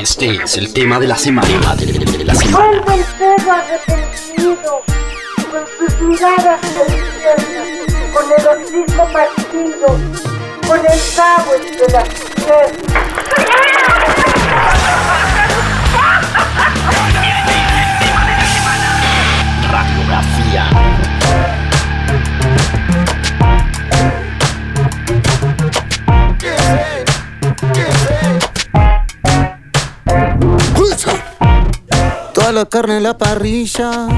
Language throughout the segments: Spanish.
Este es el tema de la semana. De semana. Vuelve el perro arrepentido, con sus miradas infierno, con el hocico partido, con el cabo entre las piernas. La carne en la parrilla.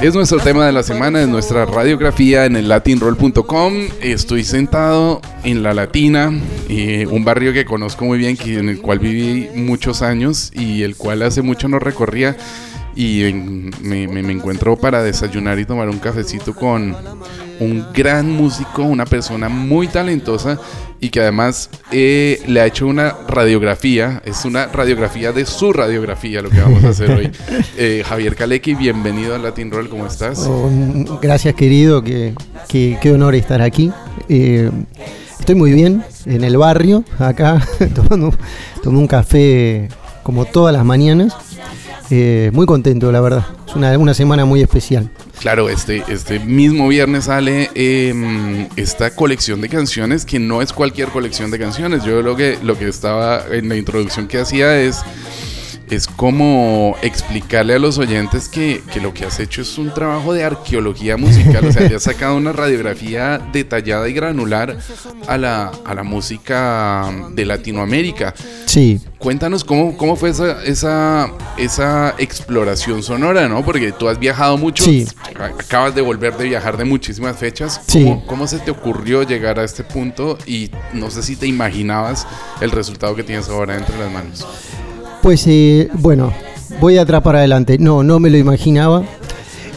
Es nuestro tema de la semana, es nuestra radiografía en el latinroll.com. Estoy sentado en La Latina, eh, un barrio que conozco muy bien, que, en el cual viví muchos años y el cual hace mucho no recorría. Y me, me encuentro para desayunar y tomar un cafecito con un gran músico, una persona muy talentosa y que además eh, le ha hecho una radiografía, es una radiografía de su radiografía lo que vamos a hacer hoy. Eh, Javier Kalecky, bienvenido a Latin Roll, ¿cómo estás? Oh, gracias querido, qué que, honor estar aquí. Eh, estoy muy bien en el barrio, acá, tomando, tomando un café como todas las mañanas. Muy contento, la verdad. Es una, una semana muy especial. Claro, este, este mismo viernes sale em, esta colección de canciones que no es cualquier colección de canciones. Yo lo que, lo que estaba en la introducción que hacía es es como explicarle a los oyentes que, lo que has hecho es un trabajo de arqueología musical, o sea, te has sacado una radiografía detallada y granular a la, a la música de Latinoamérica. Sí. Cuéntanos cómo, cómo fue esa, esa, esa exploración sonora, ¿no? Porque tú has viajado mucho, sí. acabas de volver de viajar de muchísimas fechas. ¿Cómo, sí. ¿Cómo se te ocurrió llegar a este punto? Y no sé si te imaginabas el resultado que tienes ahora entre las manos. Pues eh, bueno, voy a atrapar adelante. No, no me lo imaginaba.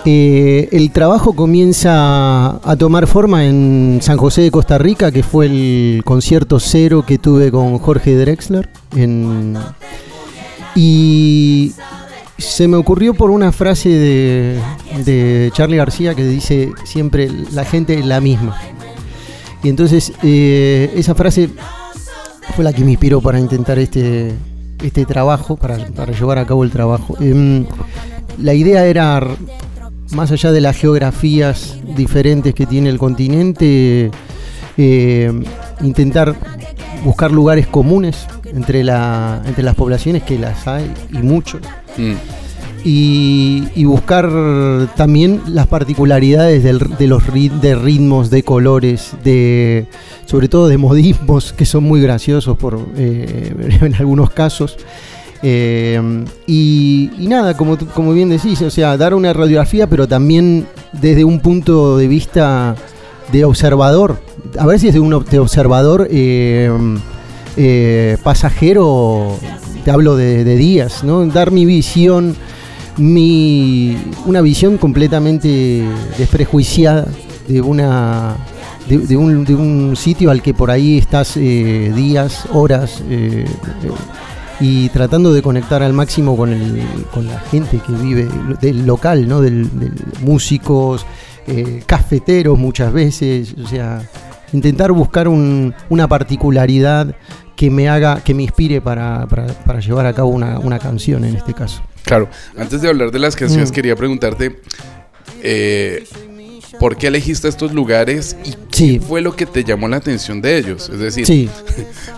Eh, el trabajo comienza a tomar forma en San José de Costa Rica, que fue el concierto cero que tuve con Jorge Drexler. y se me ocurrió por una frase de, de Charlie García que dice siempre la gente es la misma. Y entonces eh, esa frase fue la que me inspiró para intentar este, este trabajo, para, llevar a cabo el trabajo. Em, la idea era, más allá de las geografías diferentes que tiene el continente, em, intentar buscar lugares comunes entre, la, entre las poblaciones, que las hay y mucho. Mm y, buscar también las particularidades de los de ritmos, de colores, de sobre todo de modismos que son muy graciosos por eh, en algunos casos. Eh, y, nada, como, como bien decís, o sea, dar una radiografía, pero también desde un punto de vista de observador. A ver si es de un de observador eh, pasajero, te hablo de, de días, ¿no? Dar mi visión mi, una visión completamente desprejuiciada de una de, un, sitio al que por ahí estás eh, días, horas eh, y tratando de conectar al máximo con, el, con la gente que vive del local, ¿no? del, músicos, eh, cafeteros muchas veces, o sea, intentar buscar una particularidad que me haga, que me inspire para, llevar a cabo una, una canción en este caso. Claro, antes de hablar de las canciones, mm. quería preguntarte, eh, ¿por qué elegiste estos lugares y qué fue lo que te llamó la atención de ellos? Es decir,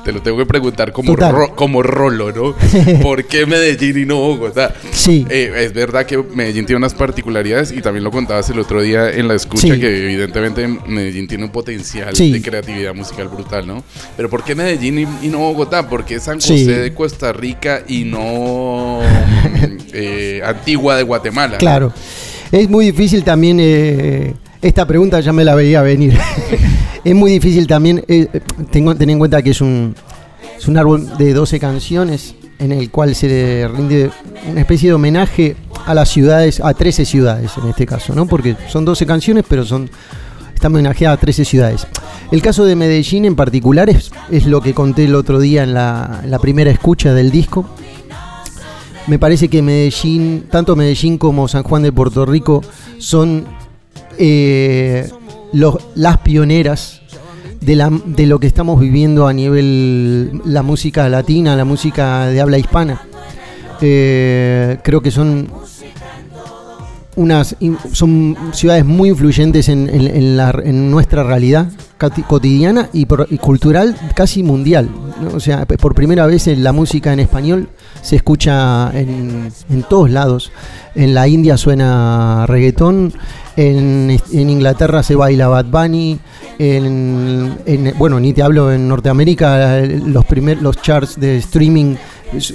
te lo tengo que preguntar como, como rolo, ¿no? ¿Por qué Medellín y no Bogotá? Sí. Eh, es verdad que Medellín tiene unas particularidades y también lo contabas el otro día en la escucha, que evidentemente Medellín tiene un potencial de creatividad musical brutal, ¿no? Pero ¿por qué Medellín y, no Bogotá? ¿Por qué San José de Costa Rica y no eh, Antigua de Guatemala? Claro. Es muy difícil también eh, esta pregunta ya me la veía venir. es muy difícil también, eh, tengo, tener en cuenta que es un, es un árbol de 12 canciones en el cual se rinde una especie de homenaje a las ciudades, a 13 ciudades en este caso, ¿no? Porque son 12 canciones, pero son está homenajeada a 13 ciudades. El caso de Medellín en particular es, es lo que conté el otro día en la primera escucha del disco. Me parece que Medellín, tanto Medellín como San Juan de Puerto Rico, son eh, las pioneras de, lo que estamos viviendo a nivel la música latina, la música de habla hispana. Eh, creo que son unas son ciudades muy influyentes en, nuestra realidad cotidiana y, cultural casi mundial. O sea, por primera vez la música en español se escucha en, todos lados. En la India suena reggaetón, en, Inglaterra se baila Bad Bunny, en, bueno, ni te hablo en Norteamérica, los, primer, los charts de streaming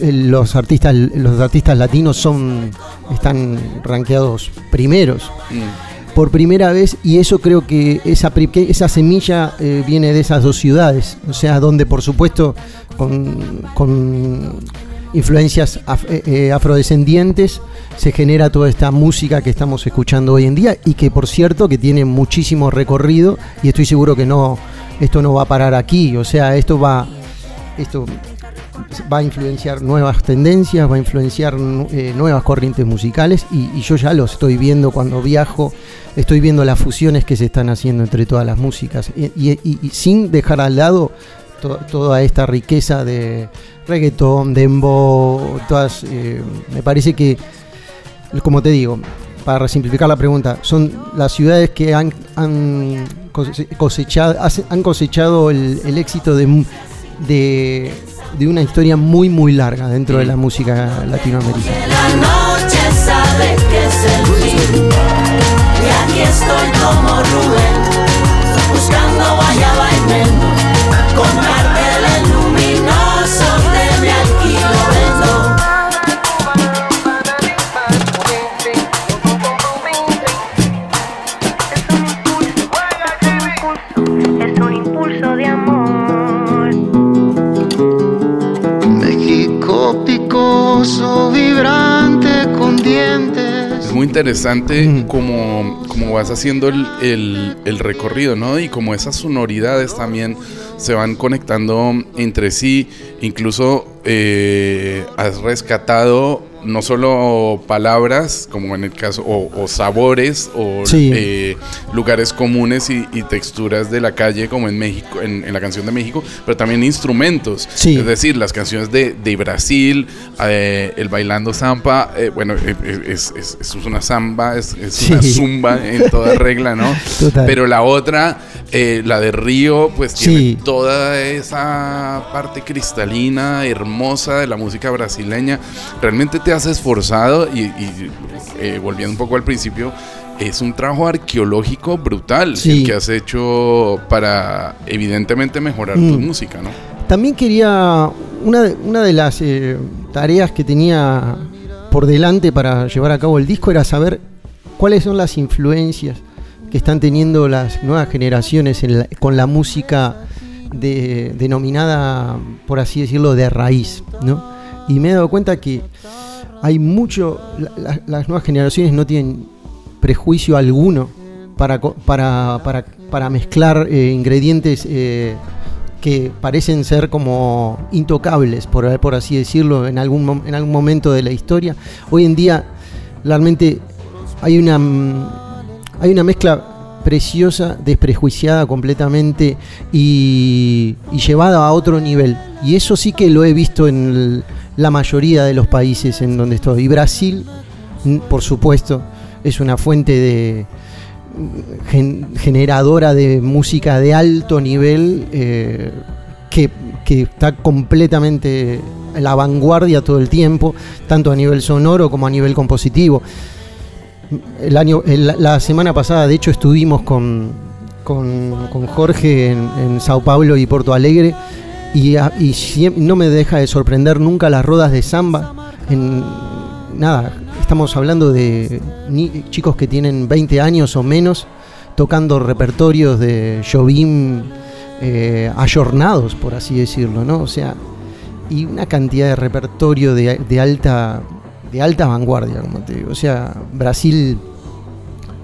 los artistas los artistas latinos son están rankeados primeros mm. por primera vez y eso creo que esa esa semilla eh, viene de esas dos ciudades o sea donde por supuesto con, influencias eh, eh, afrodescendientes se genera toda esta música que estamos escuchando hoy en día y que por cierto que tiene muchísimo recorrido y estoy seguro que no esto no va a parar aquí o sea esto va esto va a influenciar nuevas tendencias, va a influenciar eh, nuevas corrientes musicales y, yo ya lo estoy viendo cuando viajo, estoy viendo las fusiones que se están haciendo entre todas las músicas. Y, sin dejar al lado toda esta riqueza de reggaetón, dembow, todas, eh, me parece que, como te digo, para simplificar la pregunta, son las ciudades que han, cosechado, han cosechado el, éxito de, de de una historia muy muy larga dentro de la música latinoamericana. La noche sabe que es el fin. Y aquí estoy como Rubén, buscando guayaba y vibrante con dientes. Es muy interesante como, como vas haciendo el, el, recorrido, ¿no? Y como esas sonoridades también se van conectando entre sí. Incluso eh, has rescatado no solo palabras, como en el caso, o, sabores, o eh, lugares comunes y, texturas de la calle, como en México, en, la canción de México, pero también instrumentos. Es decir, las canciones de, Brasil, eh, el bailando zampa, eh, bueno, es, es, una samba, es, una zumba en toda regla, ¿no? Pero la otra, la de Río, pues tiene toda esa parte cristalina, hermosa de la música brasileña. Realmente te has esforzado y, eh, volviendo un poco al principio, es un trabajo arqueológico brutal el que has hecho para evidentemente mejorar tu mm. música, ¿no? También quería, una de, una de las eh, tareas que tenía por delante para llevar a cabo el disco era saber cuáles son las influencias que están teniendo las nuevas generaciones con la música denominada, por así decirlo, de raíz, ¿no? Y me he dado cuenta que hay mucho, las nuevas generaciones no tienen prejuicio alguno para, para, para, para mezclar eh, ingredientes eh, que parecen ser como intocables, por, por así decirlo, en algún, en algún momento de la historia. Hoy en día, realmente hay una, hay una mezcla preciosa, desprejuiciada completamente y, llevada a otro nivel. Y eso sí que lo he visto en la mayoría de los países en donde estoy. Y Brasil, por supuesto, es una fuente de generadora de música de alto nivel eh, que, está completamente en la vanguardia todo el tiempo, tanto a nivel sonoro como a nivel compositivo. El año, la semana pasada, de hecho, estuvimos con, con, Jorge en, Sao Paulo y Porto Alegre y, no me deja de sorprender nunca las rodas de samba. Nada, estamos hablando de chicos que tienen 20 años o menos tocando repertorios de Jobim eh, ayornados, por así decirlo, ¿no? O sea, y una cantidad de repertorio de, alta de alta vanguardia, como te digo. O sea, Brasil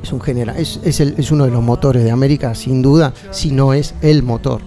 es un general, es, es, uno de los motores de América, sin duda, si no es el motor.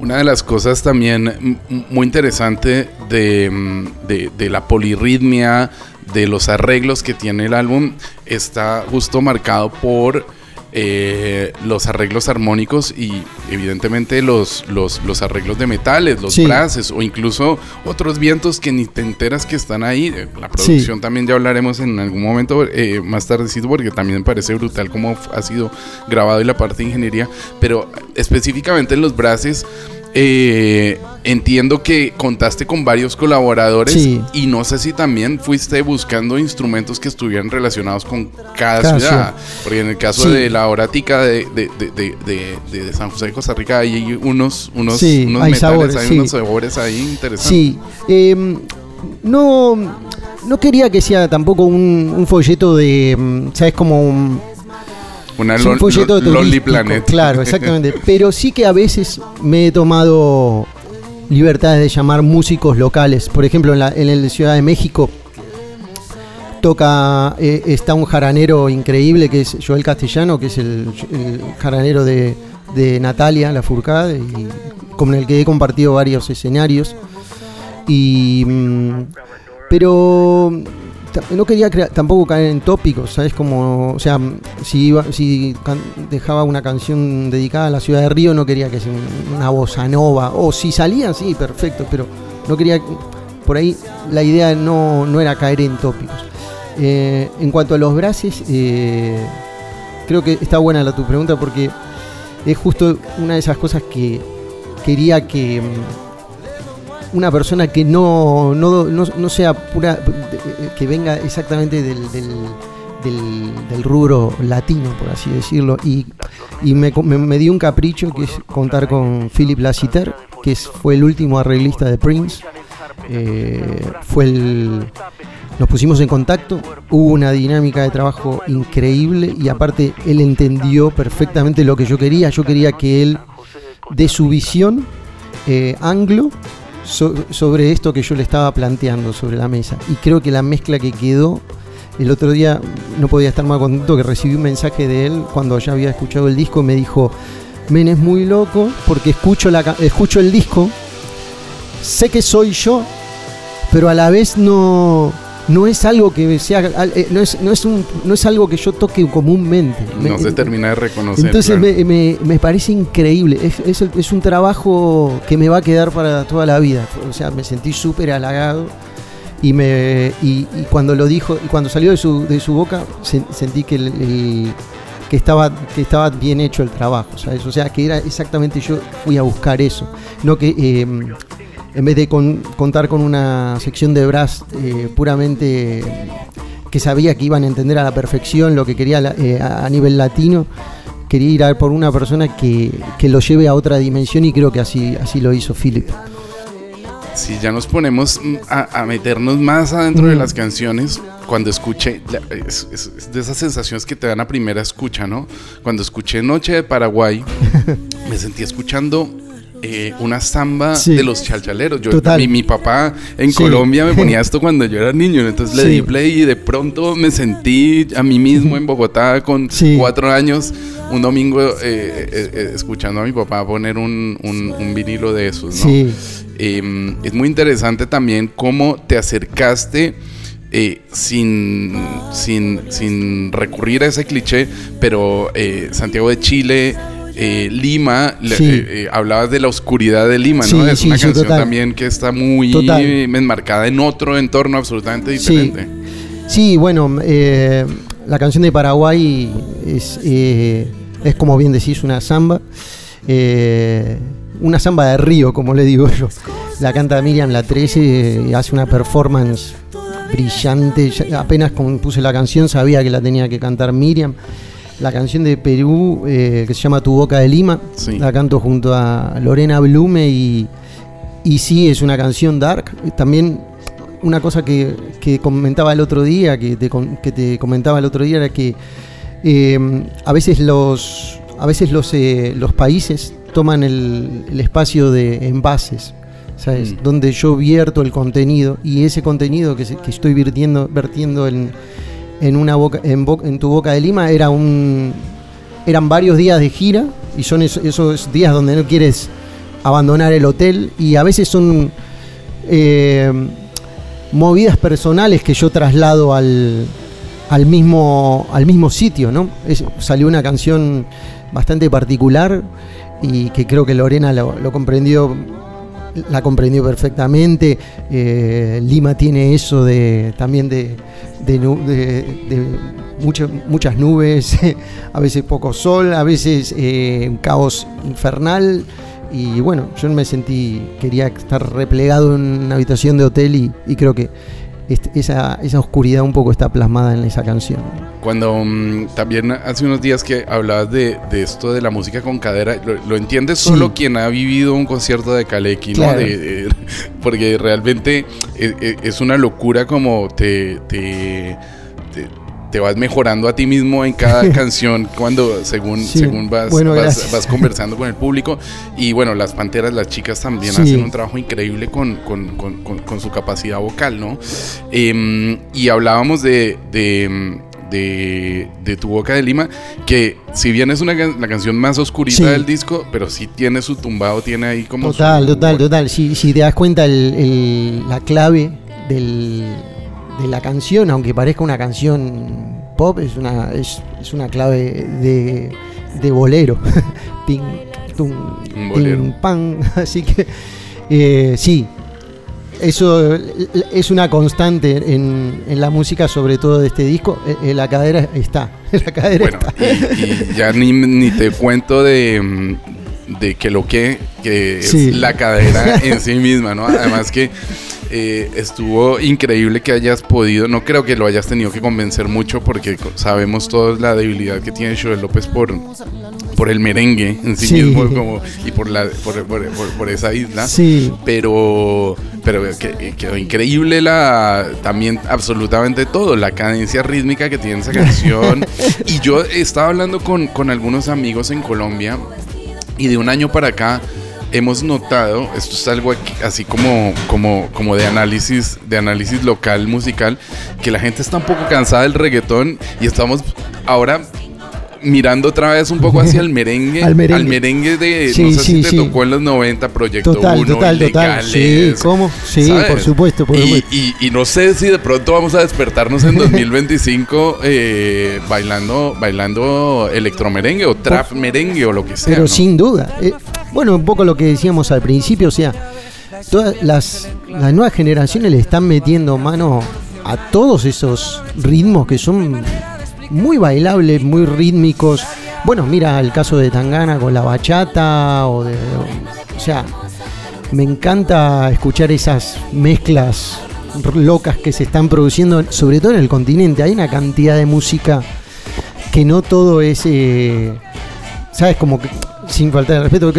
Una de las cosas también muy interesante de, la polirritmia, de los arreglos que tiene el álbum, está justo marcado por eh, los arreglos armónicos y evidentemente los, los, los arreglos de metales, los Sí. o incluso otros vientos que ni te enteras que están ahí. Eh, La producción también ya hablaremos en algún momento eh, más tardecito porque también me parece brutal cómo ha sido grabado y la parte de ingeniería, pero específicamente en los brasses. Eh, entiendo que contaste con varios colaboradores Sí. y no sé si también fuiste buscando instrumentos que estuvieran relacionados con cada, Cada ciudad. ciudad. Porque en el caso Sí. de la horática de, de, de, de, San José de Costa Rica hay unos, unos, Sí, unos hay metales, sabores, hay unos sabores ahí interesantes. Sí, eh, no, no quería que sea tampoco un, un folleto de, mm, ¿sabes? Como un, Una es un folleto lon- Lonely Planet. Claro, exactamente. Pero sí que a veces me he tomado libertades de llamar músicos locales. Por ejemplo, en la, en la Ciudad de México toca, eh, está un jaranero increíble que es Joel Castellano, que es el, el jaranero de, de Natalia, la Furcade, y con el que he compartido varios escenarios. Y, mm, pero no quería crea- tampoco caer en tópicos, ¿sabes? Como, o sea, si, iba, si dejaba una canción dedicada a la ciudad de Río, no quería que sea un- una bossa nova. O si salían, sí, perfecto, pero no quería. Por ahí la idea no, no era caer en tópicos. Eh, en cuanto a los brases, eh, creo que está buena la tu pregunta porque es justo una de esas cosas que quería que mm, una persona que no, no, no, no sea pura, que venga exactamente del, del, del- del rubro latino, por así decirlo, y, y me, me, me dio un capricho que es contar con Philip Lassiter, que fue el último arreglista de Prince. Eh, fue el, nos pusimos en contacto, hubo una dinámica de trabajo increíble y aparte él entendió perfectamente lo que yo quería. Yo quería que él dé su visión eh, anglo so- sobre esto que yo le estaba planteando sobre la mesa. Y creo que la mezcla que quedó, el otro día no podía estar más contento que recibí un mensaje de él cuando ya había escuchado el disco, me dijo, Men es muy loco porque escucho, la, escucho el disco, sé que soy yo, pero a la vez no... No es algo que sea, eh, no es, no es, un, no es algo que yo toque comúnmente. No Me- se termina de reconocer. entonces claro. me, me- me parece increíble. Es, es un trabajo que me va a quedar para toda la vida. O sea, me sentí súper halagado. Y, me, y, y cuando lo dijo, y cuando salió de su, de su boca, sen- sentí que, el- el- que, estaba, que estaba bien hecho el trabajo. ¿sabes? O sea, que era exactamente yo fui a buscar eso. No que eh, en vez de con- contar con una sección de brass eh, puramente que sabía que iban a entender a la perfección lo que quería la- eh, a nivel latino, quería ir a por una persona que, que lo lleve a otra dimensión y creo que así, así lo hizo Philip. Si ya nos ponemos a, a meternos más adentro de Mm. las canciones, cuando escuché, la- es, es- es de esas sensaciones que te dan a primera escucha, ¿no? Cuando escuché Noche de Paraguay, me sentí escuchando eh, una samba Sí. de los chalchaleros. Yo, mi, mi papá en Sí. Colombia me ponía esto cuando yo era niño, entonces le di play y de pronto me sentí a mí mismo en Bogotá con cuatro años, un domingo eh, eh, escuchando a mi papá poner un, un- un vinilo de esos, Eh, es muy interesante también cómo te acercaste eh, sin, sin, sin recurrir a ese cliché, pero eh, Santiago de Chile, eh, Lima, Sí. eh, eh, hablabas de la oscuridad de Lima, ¿no? Sí, es sí, una canción total. también que está muy Total. enmarcada en otro entorno absolutamente diferente. sí, bueno, la canción de Paraguay es, es como bien decís, una samba. una samba de río, como le digo yo. La canta Miriam La 13 y hace una performance brillante. Apenas compuse la canción sabía que la tenía que cantar Miriam. La canción de Perú, eh, que se llama Tu Boca de Lima, Sí. la canto junto a Lorena Blume y, y sí, es una canción dark. También una cosa que, que comentaba el otro día, que te, que te comentaba el otro día, era que eh, a veces los, a veces los, eh, los países toman el, el espacio de envases, ¿sabes? Mm. Donde yo vierto el contenido y ese contenido que, se- que estoy vertiendo, vertiendo en, en, una boca, en, bo- en tu boca de Lima era un, eran varios días de gira y son esos, días donde no quieres abandonar el hotel y a veces son eh, movidas personales que yo traslado al, al mismo, al mismo sitio, ¿no? Salió una canción bastante particular y que creo que Lorena lo, lo comprendió, la comprendió perfectamente. Eh, Lima tiene eso de también de, de, de- muchas nubes, a veces poco sol, a veces eh, un caos infernal. Y bueno, yo me sentí, quería estar replegado en una habitación de hotel y, y creo que esa, esa oscuridad un poco está plasmada en esa canción. Cuando mm, también hace unos días que hablabas de, de esto de la música con cadera, lo, lo entiende Sí. solo quien ha vivido un concierto de Kaleki, ¿no? Claro. De- de- porque realmente es, es- es una locura como te, te, te- vas mejorando a ti mismo en cada canción cuando según, Sí. según vas, Bueno, vas, conversando con el público. Y bueno, las panteras, las chicas también Sí. hacen un trabajo increíble con, con- con- con- con su capacidad vocal, ¿no? Em, y hablábamos de, de, de- de Tu Boca de Lima, que si bien es una la canción más oscurita Sí. del disco, pero sí tiene su tumbado, tiene ahí como... Total, su- total, total. Si, si te das cuenta el- el- la clave del- de la canción, aunque parezca una canción pop, es una, es, es una clave de, de bolero. Ping, tum, bolero. ping, pam. Así que eh, sí, eso es una constante en, en la música, sobre todo de este disco. Eh, eh, la cadera está. La cadera Bueno, está. y, y ya ni, ni te cuento de, de que lo que, que es la cadera en sí misma, ¿no? Además que eh, estuvo increíble que hayas podido, no creo que lo hayas tenido que convencer mucho porque sabemos todos la debilidad que tiene Joel López por, por el merengue en sí, Sí. mismo como, y por, la, por, por- por- por esa isla Sí, pero pero que- quedó increíble la también absolutamente todo la cadencia rítmica que tiene esa canción y yo estaba hablando con, con algunos amigos en Colombia y de un año para acá hemos notado esto es algo aquí- así como como como de análisis de análisis local musical que la gente está un poco cansada del reggaetón y estamos ahora mirando otra vez un poco hacia el merengue Al merengue. de Sí, no sé sí, si te sí. tocó en los 90 Proyecto total, 1 total, total. Sí, ¿cómo? Sí, ¿sabes? por supuesto, por y, supuesto. y- y no sé si de pronto vamos a despertarnos en 2025 eh, bailando bailando electromerengue o trap merengue o lo que sea. Pero ¿no? sin duda. Eh, bueno, un poco lo que decíamos al principio, o sea, todas las, las nuevas generaciones le están metiendo mano a todos esos ritmos que son muy bailables, muy rítmicos. Bueno, mira el caso de Tangana con la bachata o de... O sea, me encanta escuchar esas mezclas locas que se están produciendo, sobre todo en el continente. Hay una cantidad de música que no todo es... eh, ¿Sabes? Como que, sin faltar el respeto,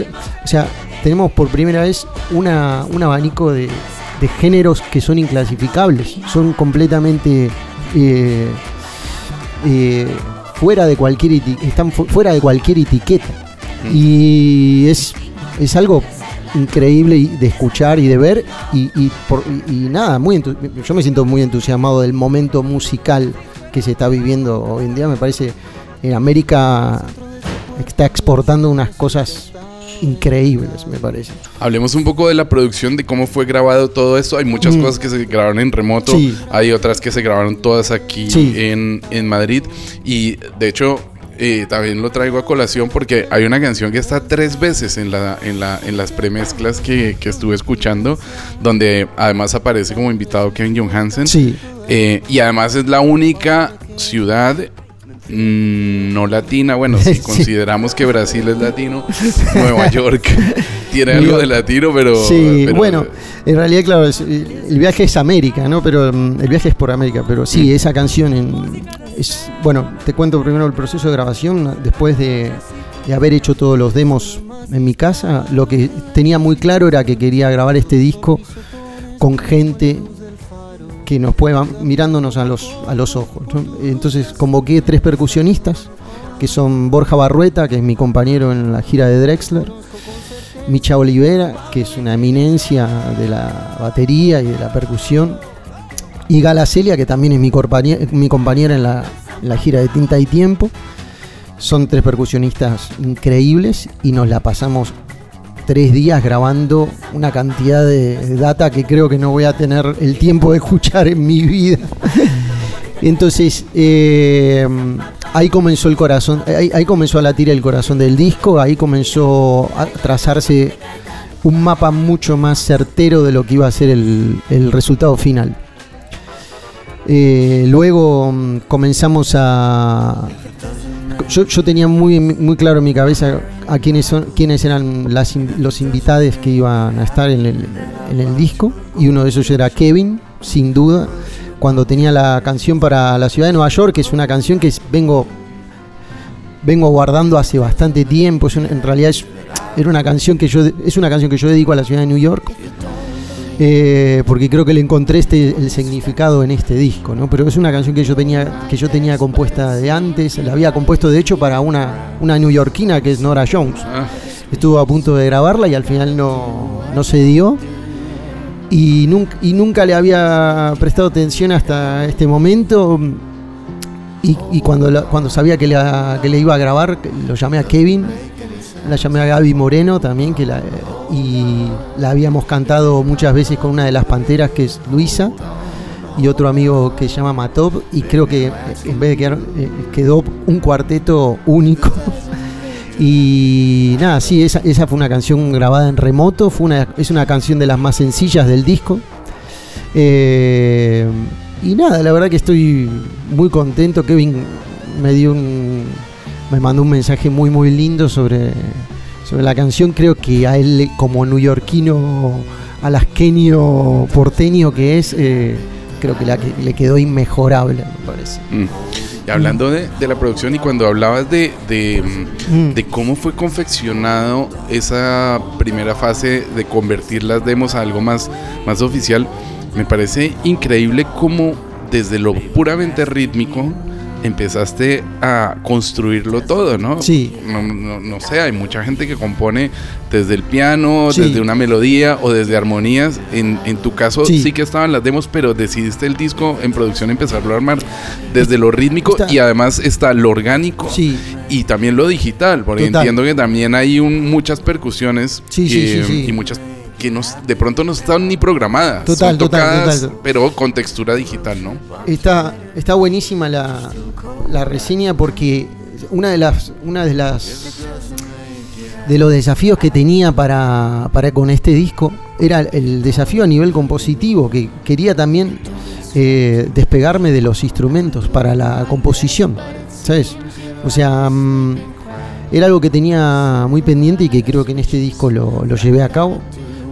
o sea, tenemos por primera vez una, un abanico de, de géneros que son inclasificables, son completamente eh, eh, fuera de cualquier están fu- fuera de cualquier etiqueta. Mm. Y es, es algo increíble de escuchar y de ver y, y por- y- y nada, muy yo me siento muy entusiasmado del momento musical que se está viviendo hoy en día, me parece en América está exportando unas cosas increíbles, me parece. Hablemos un poco de la producción, de cómo fue grabado todo esto. Hay muchas Mm. cosas que se grabaron en remoto, Sí. hay otras que se grabaron todas aquí Sí. en, en Madrid. Y de hecho, eh, también lo traigo a colación porque hay una canción que está tres veces en, la, en, la, en las premezclas que, que estuve escuchando, donde además aparece como invitado Kevin Johansen. Sí, Eh, y además es la única ciudad no latina. Bueno, si Sí. consideramos que Brasil es latino, Nueva York tiene algo de latino, pero. sí, pero- bueno, en realidad, claro, es- el viaje es América, ¿no? Pero mm, el viaje es por América, pero sí, Mm. esa canción en- es, bueno, te cuento primero el proceso de grabación, después de, de haber hecho todos los demos en mi casa, lo que tenía muy claro era que quería grabar este disco con gente que nos pueda mirándonos a los, a los ojos. Entonces convoqué tres percusionistas, que son Borja Barrueta, que es mi compañero en la gira de Drexler, Micha Olivera, que es una eminencia de la batería y de la percusión, y Gala Celia, que también es mi, compañe- mi compañera en la, en la gira de Tinta y Tiempo. Son tres percusionistas increíbles y nos la pasamos tres días grabando una cantidad de data que creo que no voy a tener el tiempo de escuchar en mi vida. Entonces, eh, ahí comenzó el corazón, ahí, comenzó a latir el corazón del disco, ahí comenzó a trazarse un mapa mucho más certero de lo que iba a ser el, el resultado final. Eh, luego mm, comenzamos a. Yo, yo tenía muy, muy claro en mi cabeza a quiénes, son, quiénes eran las los invitados que iban a estar en el, en el disco. Y uno de esos era Kevin, sin duda. Cuando tenía la canción para la ciudad de Nueva York, que es una canción que vengo, vengo guardando hace bastante tiempo. En realidad es, era una canción que yo es una canción que yo dedico a la ciudad de New York. Eh, porque creo que le encontré este, el significado en este disco, ¿no? Pero es una canción que yo tenía, que yo tenía compuesta de antes, la había compuesto de hecho para una, una neoyorquina que es Nora Jones. Ah, Estuvo a punto de grabarla y al final no, no se dio. Y nunca, y nunca le había prestado atención hasta este momento. Y, y cuando, la- cuando sabía que, la- que le iba a grabar, lo llamé a Kevin, la llamé a Gaby Moreno también, que la, y la habíamos cantado muchas veces con una de las panteras que es Luisa y otro amigo que se llama Matop y creo que en vez de quedar eh, quedó un cuarteto único. Y nada sí esa, esa fue una canción grabada en remoto fue una, es una canción de las más sencillas del disco. Eh, y nada la verdad que estoy muy contento. Kevin me dio un me mandó un mensaje muy muy lindo sobre sobre la canción creo que a él como neoyorquino alasqueño porteño que es eh, creo que, la, que le quedó inmejorable me parece mm. Y hablando de, de la producción y cuando hablabas de, de, mm, Mm. de cómo fue confeccionado esa primera fase de convertir las demos a algo más, más oficial, me parece increíble cómo desde lo puramente rítmico empezaste a construirlo todo, ¿no? Sí. No, no- no sé, hay mucha gente que compone desde el piano, Sí. desde una melodía o desde armonías. En, en tu caso Sí. sí. que estaban las demos, pero decidiste el disco en producción empezarlo a armar desde lo rítmico Está- y además está lo orgánico Sí. y también lo digital, porque Total. entiendo que también hay un- muchas percusiones Sí, sí, que- sí, sí. y muchas que no, de pronto no están ni programadas, Total, son tocadas, total. pero con textura digital, ¿no? Está, está buenísima la, la reseña porque una de las una de las de los desafíos que tenía para, para con este disco era el desafío a nivel compositivo, que quería también eh, despegarme de los instrumentos para la composición, ¿sabes? O sea, mm, era algo que tenía muy pendiente y que creo que en este disco lo, lo llevé a cabo.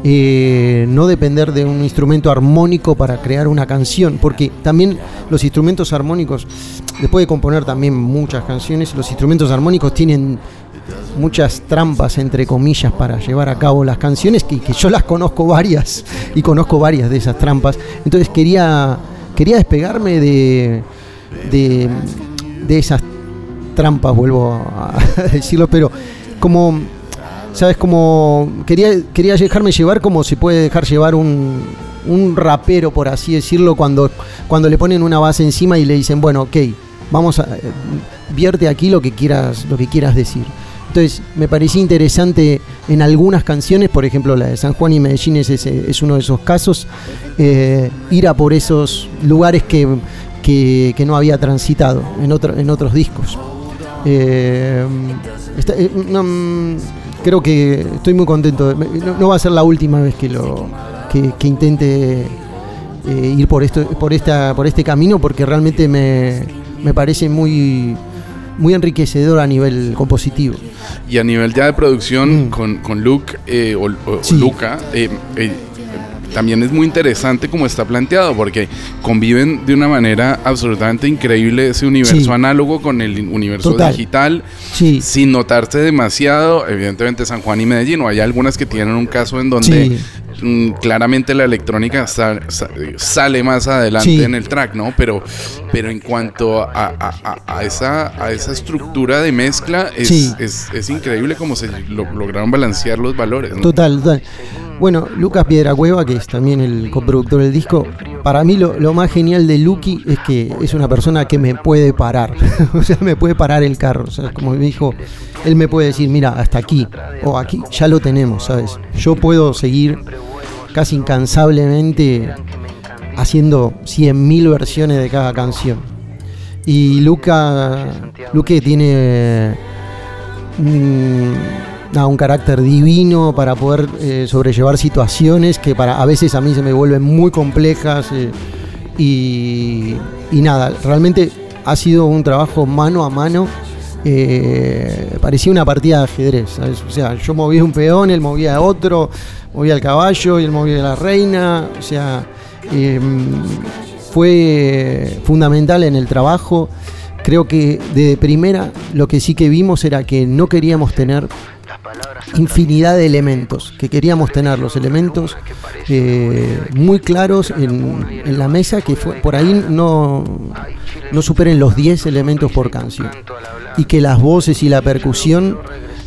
Eh, no depender de un instrumento armónico para crear una canción, porque también los instrumentos armónicos, después de componer también muchas canciones, los instrumentos armónicos tienen muchas trampas, entre comillas, para llevar a cabo las canciones, que, que yo las conozco varias y conozco varias de esas trampas. Entonces quería, quería despegarme de, de, de esas trampas, vuelvo a decirlo, pero como, ¿sabes? Como quería, quería dejarme llevar como se puede dejar llevar un, un rapero, por así decirlo, cuando, cuando le ponen una base encima y le dicen, bueno, ok, vamos a, eh, vierte aquí lo que quieras, lo que quieras decir. Entonces, me parecía interesante en algunas canciones, por ejemplo, la de San Juan y Medellín es, ese- es uno de esos casos, eh, ir a por esos lugares que, que- no había transitado en, otro- en otros discos. Eh, está- no, mm, creo que estoy muy contento. No, no va a ser la última vez que lo que, que intente eh, ir por esto, por esta, por este camino, porque realmente me, me parece muy, muy enriquecedor a nivel compositivo. Y a nivel ya de producción Mm. con, con Luke eh, o, o Sí. Luca, eh, también es muy interesante como está planteado, porque conviven de una manera absolutamente increíble ese universo Sí. análogo con el universo Total. digital, Sí, sin notarse demasiado. Evidentemente San Juan y Medellín, o hay algunas que tienen un caso en donde sí, claramente la electrónica sa- sa- sale más adelante Sí. en el track, ¿no? Pero, pero en cuanto a, a- a- a esa, a esa estructura de mezcla, es, Sí. es, es increíble cómo se lo- lograron balancear los valores. ¿no? Total, total. Bueno, Lucas Piedracueva, que es también el coproductor del disco, para mí lo, lo más genial de Lucky es que es una persona que me puede parar. o sea, me puede parar el carro. O sea, como me dijo, él me puede decir, mira, hasta aquí. O aquí ya lo tenemos, ¿sabes? Yo puedo seguir casi incansablemente haciendo 100.000 versiones de cada canción. Y Luca, Luque tiene mm, nada, un carácter divino para poder eh, sobrellevar situaciones que para a veces a mí se me vuelven muy complejas eh, y, y nada, realmente ha sido un trabajo mano a mano. Eh, parecía una partida de ajedrez. O sea, yo movía un peón, él movía otro, movía el caballo y él movía la reina. O sea, eh, fue fundamental en el trabajo. Creo que de primera lo que sí que vimos era que no queríamos tener infinidad de elementos, que queríamos tener los elementos eh, muy claros en, la mesa, que fue, por ahí no, no superen los 10 elementos por canción. Y que las voces y la percusión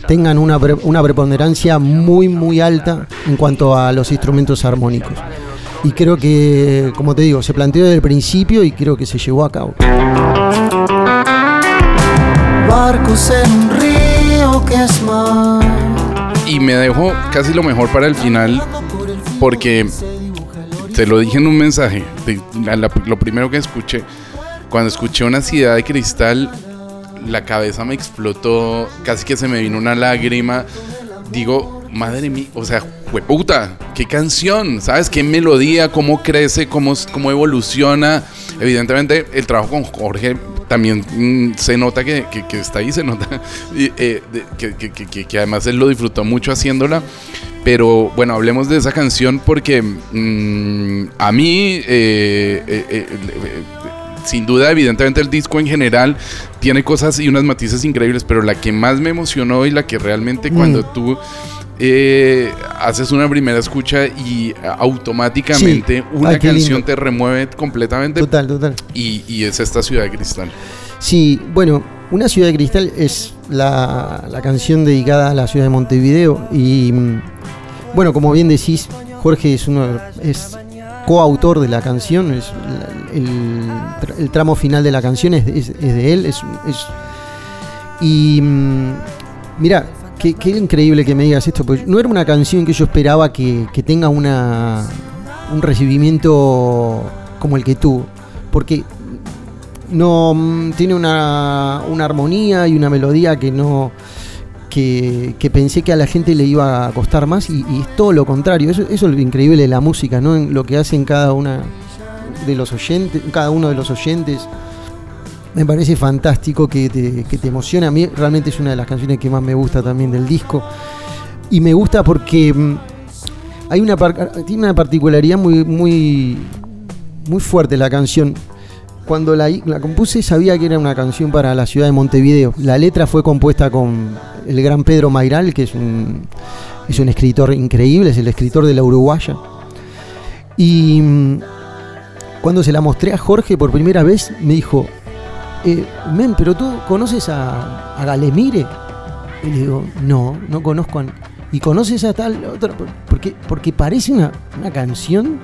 tengan una, una preponderancia muy, muy alta en cuanto a los instrumentos armónicos. Y creo que, como te digo, se planteó desde el principio y creo que se llevó a cabo. Y me dejó casi lo mejor para el final porque te lo dije en un mensaje. lo primero que escuché, cuando escuché una ciudad de cristal, la cabeza me explotó, casi que se me vino una lágrima. Digo, madre mía, o sea, puta, qué canción, ¿sabes? Qué melodía, cómo crece, cómo, cómo evoluciona. Evidentemente, el trabajo con Jorge también mm, se nota que, que- que está ahí, se nota y, eh, de- que, que- además él lo disfrutó mucho haciéndola. Pero bueno, hablemos de esa canción porque mm, a mí, eh, eh, sin duda, evidentemente el disco en general tiene cosas y unas matices increíbles, pero la que más me emocionó y la que realmente Mm. cuando tú eh, haces una primera escucha y automáticamente Sí. una Ay, canción te remueve completamente Total, total. y, y es esta ciudad de cristal. Sí, bueno, Una ciudad de cristal es la, la canción dedicada a la ciudad de Montevideo y mm, bueno, como bien decís, Jorge es uno es coautor de la canción, es el, tra- el tramo final de la canción es, es- es de él, es, es- y mm, mira, qué, increíble que me digas esto, pues no era una canción que yo esperaba que, tenga una un recibimiento como el que tuvo, porque no mm, tiene una, armonía y una melodía que no que, pensé que a la gente le iba a costar más y, y es todo lo contrario. Eso, eso es lo increíble de la música no en lo que hacen cada una de los oyentes cada uno de los oyentes me parece fantástico que te, que te emociona a mí realmente es una de las canciones que más me gusta también del disco y me gusta porque mm, hay una tiene una particularidad muy muy muy fuerte la canción cuando la, la compuse sabía que era una canción para la ciudad de Montevideo. La letra fue compuesta con el gran Pedro Mairal, que es un, es un escritor increíble, es el escritor de la Uruguaya. Y mm, cuando se la mostré a Jorge por primera vez, me dijo, eh, men, pero tú conoces a, a Galemire. Y le digo, no, no conozco a... ¿Y conoces a tal otra? Porque, porque parece una, una canción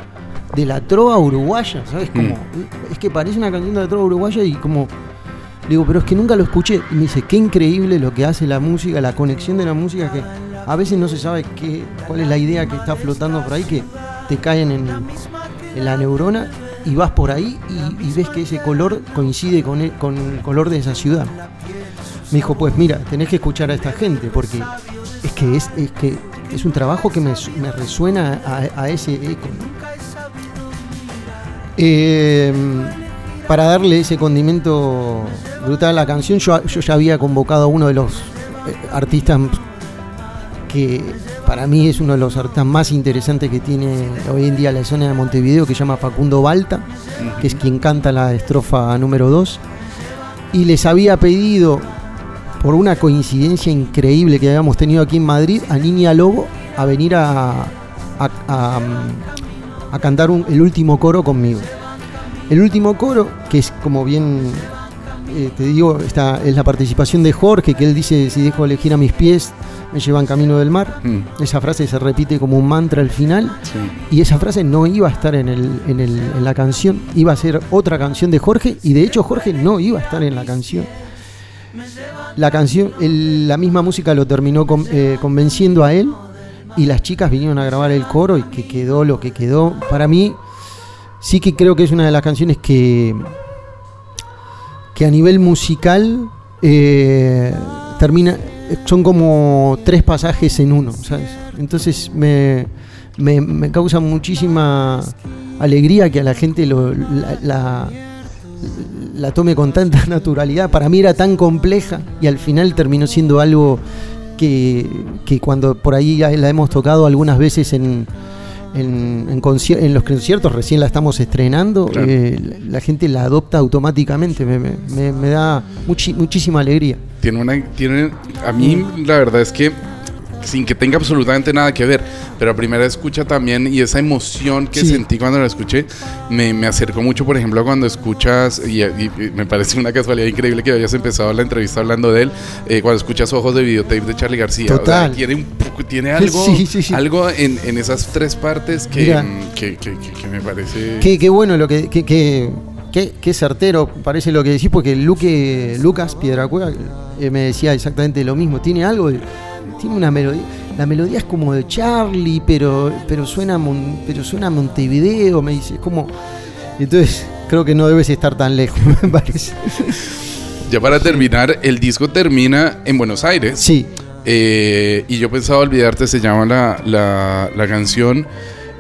de la trova uruguaya, ¿sabes? Como, Es que parece una canción de la trova uruguaya y como... Le digo, pero es que nunca lo escuché. Y me dice, qué increíble lo que hace la música, la conexión de la música, que a veces no se sabe qué, cuál es la idea que está flotando por ahí, que te caen en, en la neurona y vas por ahí y, ves que ese color coincide con el, con el color de esa ciudad. Me dijo, pues mira, tenés que escuchar a esta gente, porque es que es, es que es un trabajo que me, me resuena a, ese eco. Eh, para darle ese condimento brutal a la canción, yo, yo ya había convocado a uno de los eh, artistas que para mí es uno de los artistas más interesantes que tiene hoy en día la zona de Montevideo, que se llama Facundo Balta, que es quien canta la estrofa número 2. Y les había pedido, por una coincidencia increíble que habíamos tenido aquí en Madrid, a Niña Lobo a venir a, a- a, a cantar un- el último coro conmigo. El último coro, que es como bien eh, te digo, esta es la participación de Jorge, que él dice, si dejo elegir a mis pies, me llevan camino del mar. Mm, Esa frase se repite como un mantra al final. sí. Y esa frase no iba a estar en, el- en el- en la canción, iba a ser otra canción de Jorge. Y de hecho Jorge no iba a estar en la canción. La canción, el- la misma música lo terminó con- eh, convenciendo a él. Y las chicas vinieron a grabar el coro y que quedó lo que quedó. Para mí, sí que creo que es una de las canciones que, que a nivel musical eh, termina, son como tres pasajes en uno. Entonces me, me, me causa muchísima alegría que a la gente lo, la, la- tome con tanta naturalidad. Para mí era tan compleja y al final terminó siendo algo que, que cuando por ahí la hemos tocado algunas veces en, en, en en los conciertos, recién la estamos estrenando, Claro. eh, la, la gente la adopta automáticamente. Me, me- me- me da muchi- muchísima alegría. Tiene una. Tiene, a mí, la verdad es que. Sin que tenga absolutamente nada que ver, pero a primera escucha también y esa emoción que Sí. sentí cuando la escuché me, me acercó mucho, por ejemplo, cuando escuchas, y, y me parece una casualidad increíble que hayas empezado la entrevista hablando de él, eh, cuando escuchas Ojos de Videotape de Charlie García. Total. O sea, tiene, un tiene algo, Sí, algo en, en esas tres partes que, Mira. que, que- que- me parece... Qué, bueno lo que, que- qué- qué certero parece lo que decís, porque Luque, Lucas Piedracueva eh, me decía exactamente lo mismo. Tiene algo, tiene una melodía. La melodía es como de Charlie, pero, pero suena a Mon- pero suena Montevideo, me dice. Es como. Entonces, creo que no debes estar tan lejos, me parece. Ya para terminar, el disco termina en Buenos Aires. Sí, Eh, y yo pensaba olvidarte, se llama la, la, la canción.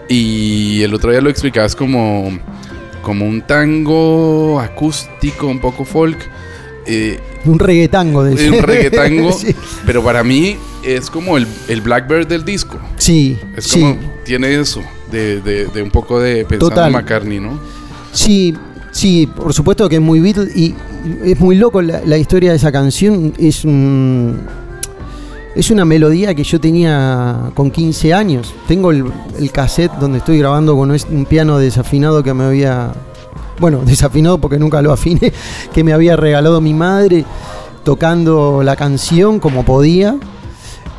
Y el otro día lo explicabas como, como un tango acústico, un poco folk. eh, un reggaetango de un reggaetango. sí, Pero para mí es como el, el Blackbird del disco. sí, Es sí. como, tiene eso, de, de, de un poco de pensando Total. en McCartney, ¿no? Sí, sí, por supuesto que es muy Beatles y es muy loco la, la historia de esa canción. Es un, es una melodía que yo tenía con 15 años. Tengo el, cassette donde estoy grabando con un piano desafinado que me había, bueno, desafinado porque nunca lo afiné, que me había regalado mi madre tocando la canción como podía.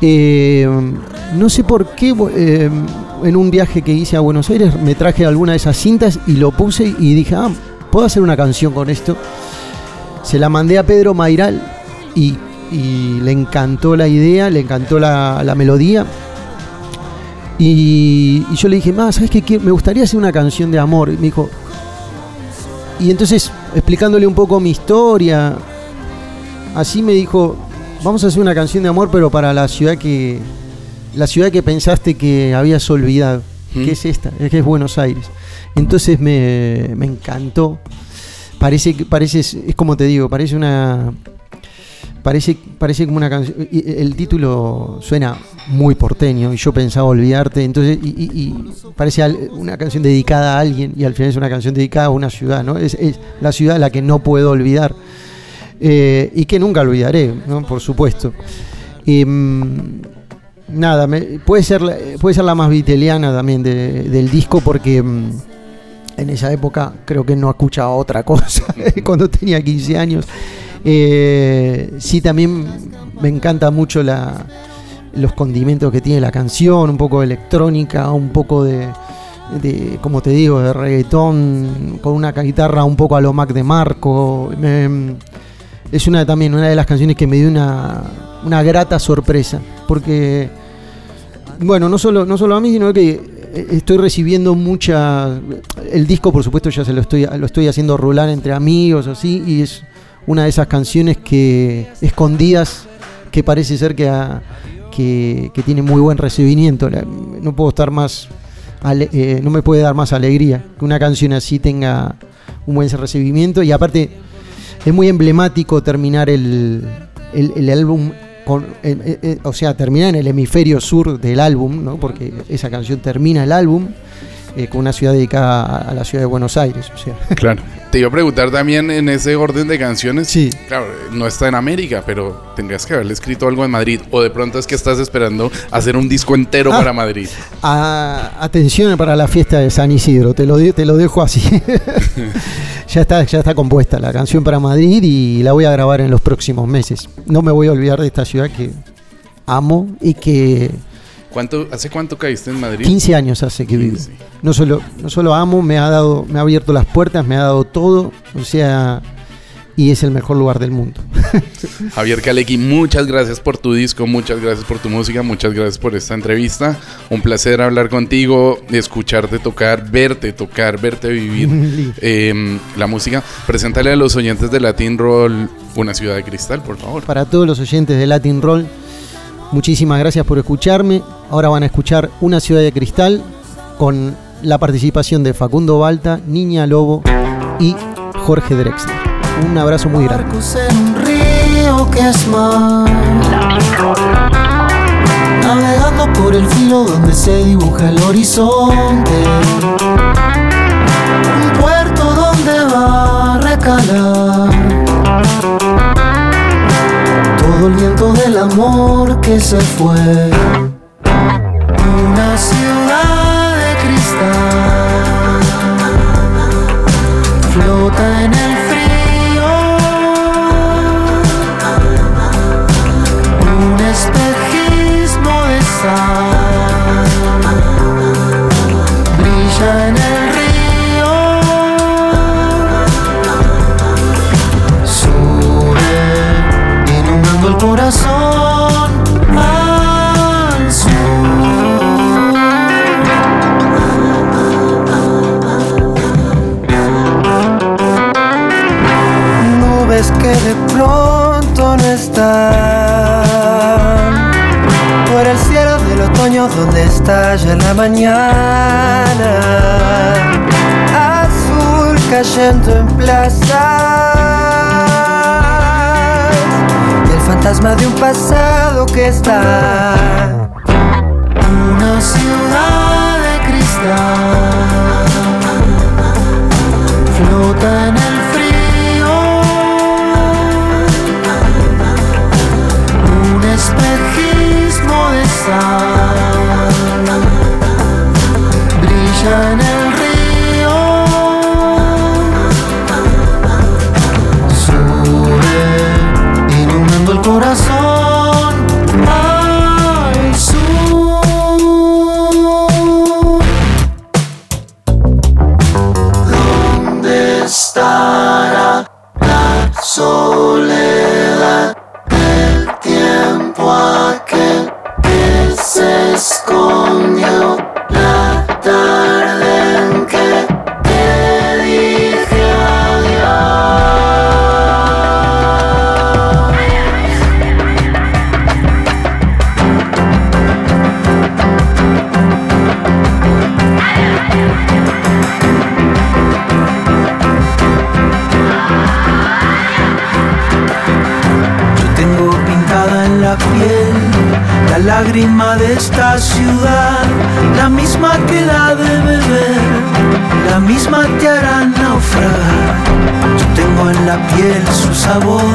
Eh, no sé por qué eh, en un viaje que hice a Buenos Aires me traje alguna de esas cintas y lo puse y dije, ah, puedo hacer una canción con esto. Se la mandé a Pedro Mairal y, y le encantó la idea, le encantó la, la melodía. Y, y yo le dije, más, ¿sabes qué? Me gustaría hacer una canción de amor. Y me dijo, y entonces explicándole un poco mi historia, así me dijo, vamos a hacer una canción de amor, pero para la ciudad que la ciudad que pensaste que habías olvidado, Mm. que es esta, es que es Buenos Aires. Entonces me, me encantó. Parece parece es como te digo, parece una parece parece como una canción el título suena muy porteño y yo pensaba olvidarte, entonces y, y- parece una canción dedicada a alguien y al final es una canción dedicada a una ciudad, ¿no? Es, la ciudad a la que no puedo olvidar. Eh, y que nunca olvidaré, ¿no? por supuesto. Em, nada, me- puede, ser, puede ser la más viteliana también de- del disco porque em, en esa época creo que no escuchaba otra cosa cuando tenía 15 años. Eh, sí, también me encanta mucho la, los condimentos que tiene la canción, un poco de electrónica, un poco de, de, como te digo, de reggaetón, con una guitarra un poco a lo Mac de Marco. Me- es una también una de las canciones que me dio una, una grata sorpresa. Porque, bueno, no solo, no solo a mí, sino que eh, estoy recibiendo mucha. El disco, por supuesto, ya se lo estoy, lo estoy haciendo rolar entre amigos, así, y es una de esas canciones que escondidas que parece ser que, que, tiene muy buen recibimiento. No puedo estar más. eh, no me puede dar más alegría que una canción así tenga un buen recibimiento y aparte es muy emblemático terminar el, el- álbum con, eh, eh, o sea, terminar en el hemisferio sur del álbum, ¿no? porque esa canción termina el álbum eh, con una ciudad dedicada a, a la ciudad de Buenos Aires. O sea. Claro. Te iba a preguntar también en ese orden de canciones. Sí. Claro, no está en América, pero tendrías que haberle escrito algo en Madrid. O de pronto es que estás esperando hacer un disco entero Ah. para Madrid. A- atención para la fiesta de San Isidro, te lo, de- te lo dejo así. ya, está, ya está compuesta la canción para Madrid y la voy a grabar en los próximos meses. No me voy a olvidar de esta ciudad que amo y que ¿Cuánto, ¿Hace cuánto caíste en Madrid? 15 años hace que vivo. 15. No solo, no solo amo, me ha dado, me ha abierto las puertas, me ha dado todo. O sea, y es el mejor lugar del mundo. Javier Kalecki, muchas gracias por tu disco, muchas gracias por tu música, muchas gracias por esta entrevista. Un placer hablar contigo, escucharte tocar, verte tocar, verte vivir eh, la música. Preséntale a los oyentes de Latin Roll una ciudad de cristal, por favor. Para todos los oyentes de Latin Roll, muchísimas gracias por escucharme. Ahora van a escuchar Una ciudad de cristal con la participación de Facundo Balta, Niña Lobo y Jorge Drexler. Un abrazo muy grande. Que es mar. Navegando por el filo donde se dibuja el horizonte. Un puerto donde va a recalar. Todo el viento del amor que se fue. Mañana. Azul cayendo en plazas. Y el fantasma de un pasado que está. Una ciudad de cristal la piel su sabor,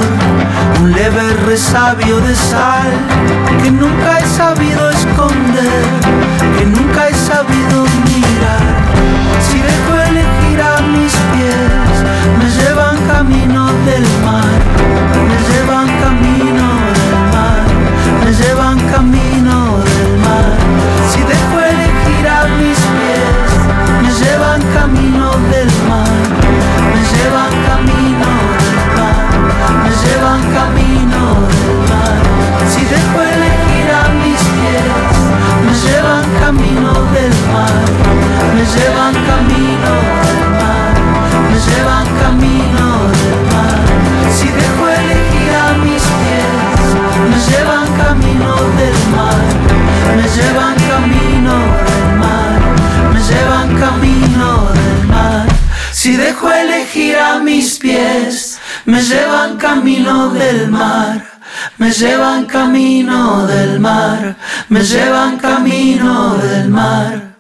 un leve resabio de sal que nunca he sabido esconder, que nunca he sabido mirar. Si dejo elegir a mis pies, me llevan camino del mar, me llevan camino del mar, me llevan camino del mar. Si dejo elegir a mis pies, me llevan camino del mar, me llevan camino del mar, me llevan camino del mar, me llevan camino del mar.